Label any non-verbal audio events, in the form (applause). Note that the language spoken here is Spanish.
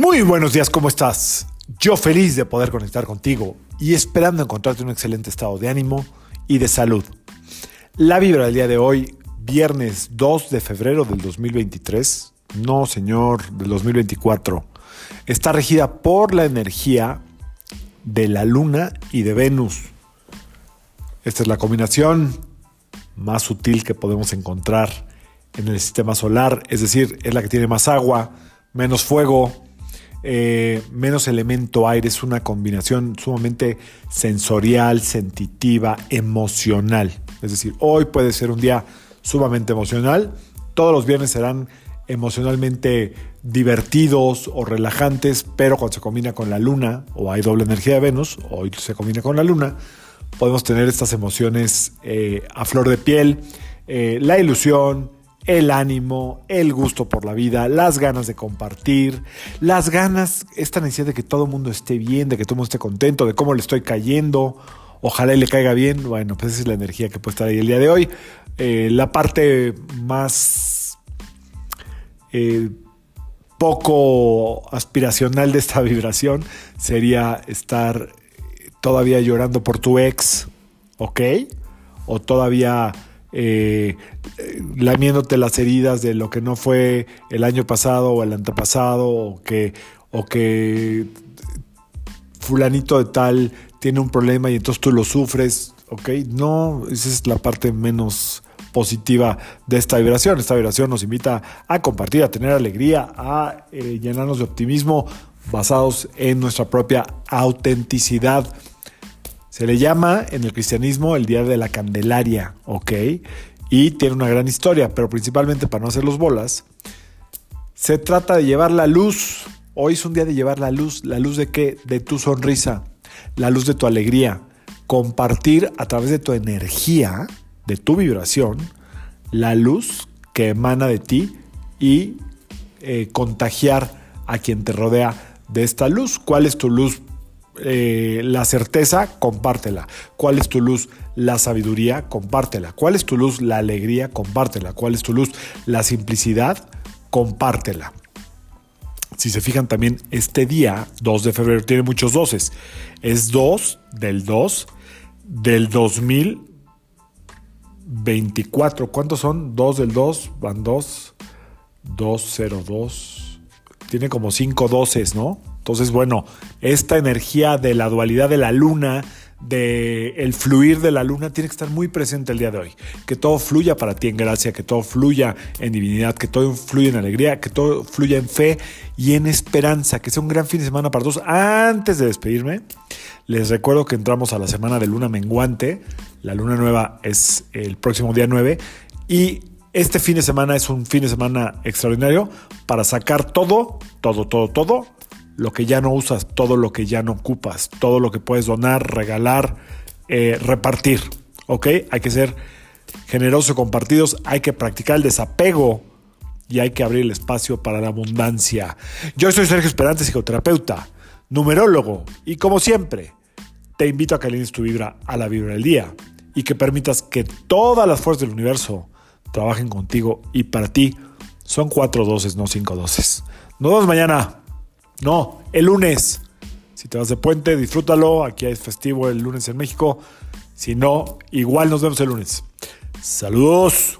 Muy buenos días, ¿cómo estás? Yo feliz de poder conectar contigo y esperando encontrarte un excelente estado de ánimo y de salud. La vibra del día de hoy, viernes 2 de febrero del 2023, no señor, del 2024, está regida por la energía de la luna y de Venus. Esta es la combinación más sutil que podemos encontrar en el sistema solar, es decir, es la que tiene más agua, menos fuego, eh, menos elemento aire, es una combinación sumamente sensorial, sensitiva, emocional. Es decir, hoy puede ser un día sumamente emocional, todos los viernes serán emocionalmente divertidos o relajantes, pero cuando se combina con la luna, o hay doble energía de Venus, hoy se combina con la luna, podemos tener estas emociones eh, a flor de piel, eh, la ilusión, el ánimo, el gusto por la vida, las ganas de compartir, las ganas, esta necesidad de que todo el mundo esté bien, de que todo el mundo esté contento, de cómo le estoy cayendo, ojalá y le caiga bien, bueno, pues esa es la energía que puede estar ahí el día de hoy. Eh, la parte más eh, poco aspiracional de esta (laughs) vibración sería estar todavía llorando por tu ex, ¿ok? O todavía eh, lamiéndote las heridas de lo que no fue el año pasado o el antepasado, o que, o que fulanito de tal tiene un problema y entonces tú lo sufres, ¿ok? No, esa es la parte menos positiva de esta vibración. Esta vibración nos invita a compartir, a tener alegría, a eh, llenarnos de optimismo basados en nuestra propia autenticidad. Se le llama en el cristianismo el Día de la Candelaria, ¿ok? Y tiene una gran historia, pero principalmente para no hacer los bolas, se trata de llevar la luz. Hoy es un día de llevar la luz. ¿La luz de qué? De tu sonrisa, la luz de tu alegría. Compartir a través de tu energía, de tu vibración, la luz que emana de ti y eh, contagiar a quien te rodea de esta luz. ¿Cuál es tu luz eh, la certeza, compártela. ¿Cuál es tu luz? La sabiduría, compártela. ¿Cuál es tu luz? La alegría, compártela. ¿Cuál es tu luz? La simplicidad, compártela. Si se fijan también, este día, 2 de febrero, tiene muchos doses. Es 2 del 2 del 2024. ¿Cuántos son? 2 del 2, van 2, 202. Tiene como 5 doses, ¿no? Entonces, bueno, esta energía de la dualidad de la luna, de el fluir de la luna tiene que estar muy presente el día de hoy. Que todo fluya para ti en gracia, que todo fluya en divinidad, que todo fluya en alegría, que todo fluya en fe y en esperanza. Que sea un gran fin de semana para todos. Antes de despedirme, les recuerdo que entramos a la semana de luna menguante. La luna nueva es el próximo día 9 y este fin de semana es un fin de semana extraordinario para sacar todo, todo, todo, todo lo que ya no usas, todo lo que ya no ocupas, todo lo que puedes donar, regalar, eh, repartir. ¿Ok? Hay que ser generosos, compartidos, hay que practicar el desapego y hay que abrir el espacio para la abundancia. Yo soy Sergio Esperante, psicoterapeuta, numerólogo y como siempre, te invito a que alines tu vibra a la vibra del día y que permitas que todas las fuerzas del universo trabajen contigo y para ti son cuatro doces, no cinco doces. Nos vemos mañana. No, el lunes. Si te vas de puente, disfrútalo. Aquí hay festivo el lunes en México. Si no, igual nos vemos el lunes. Saludos.